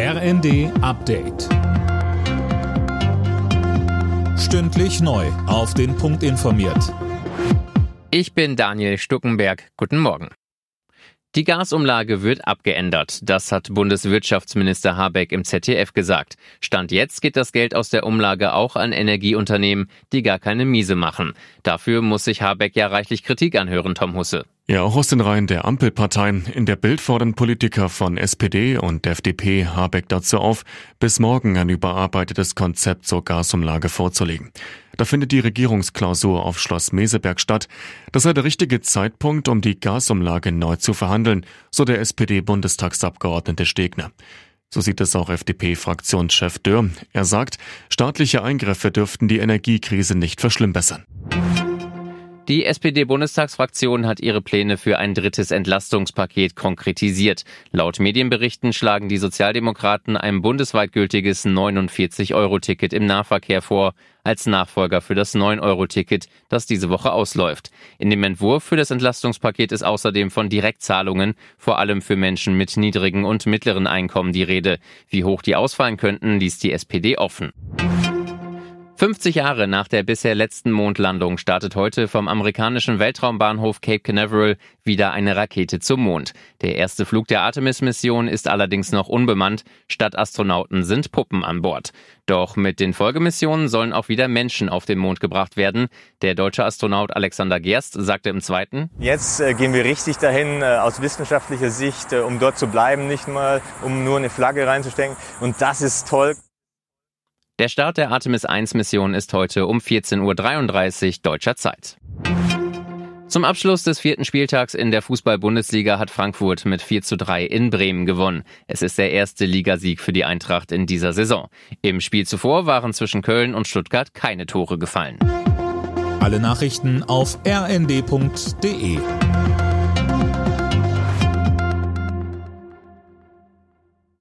RND Update. Stündlich neu. Auf den Punkt informiert. Ich bin Daniel Stuckenberg. Guten Morgen. Die Gasumlage wird abgeändert. Das hat Bundeswirtschaftsminister Habeck im ZDF gesagt. Stand jetzt geht das Geld aus der Umlage auch an Energieunternehmen, die gar keine Miese machen. Dafür muss sich Habeck ja reichlich Kritik anhören, Tom Husse. Ja, auch aus den Reihen der Ampelparteien. In der Bild fordern Politiker von SPD und FDP Habeck dazu auf, bis morgen ein überarbeitetes Konzept zur Gasumlage vorzulegen. Da findet die Regierungsklausur auf Schloss Meseberg statt. Das sei der richtige Zeitpunkt, um die Gasumlage neu zu verhandeln, so der SPD-Bundestagsabgeordnete Stegner. So sieht es auch FDP-Fraktionschef Dürr. Er sagt, staatliche Eingriffe dürften die Energiekrise nicht verschlimmbessern. Die SPD-Bundestagsfraktion hat ihre Pläne für ein drittes Entlastungspaket konkretisiert. Laut Medienberichten schlagen die Sozialdemokraten ein bundesweit gültiges 49-Euro-Ticket im Nahverkehr vor, als Nachfolger für das 9-Euro-Ticket, das diese Woche ausläuft. In dem Entwurf für das Entlastungspaket ist außerdem von Direktzahlungen, vor allem für Menschen mit niedrigen und mittleren Einkommen, die Rede. Wie hoch die ausfallen könnten, ließ die SPD offen. 50 Jahre nach der bisher letzten Mondlandung startet heute vom amerikanischen Weltraumbahnhof Cape Canaveral wieder eine Rakete zum Mond. Der erste Flug der Artemis-Mission ist allerdings noch unbemannt. Statt Astronauten sind Puppen an Bord. Doch mit den Folgemissionen sollen auch wieder Menschen auf den Mond gebracht werden. Der deutsche Astronaut Alexander Gerst sagte im zweiten, Jetzt äh, gehen wir richtig dahin, äh, aus wissenschaftlicher Sicht, äh, um dort zu bleiben, nicht mal um nur eine Flagge reinzustecken. Und das ist toll. Der Start der Artemis 1 Mission ist heute um 14.33 Uhr deutscher Zeit. Zum Abschluss des vierten Spieltags in der Fußball-Bundesliga hat Frankfurt mit 4 zu 3 in Bremen gewonnen. Es ist der erste Ligasieg für die Eintracht in dieser Saison. Im Spiel zuvor waren zwischen Köln und Stuttgart keine Tore gefallen. Alle Nachrichten auf rnd.de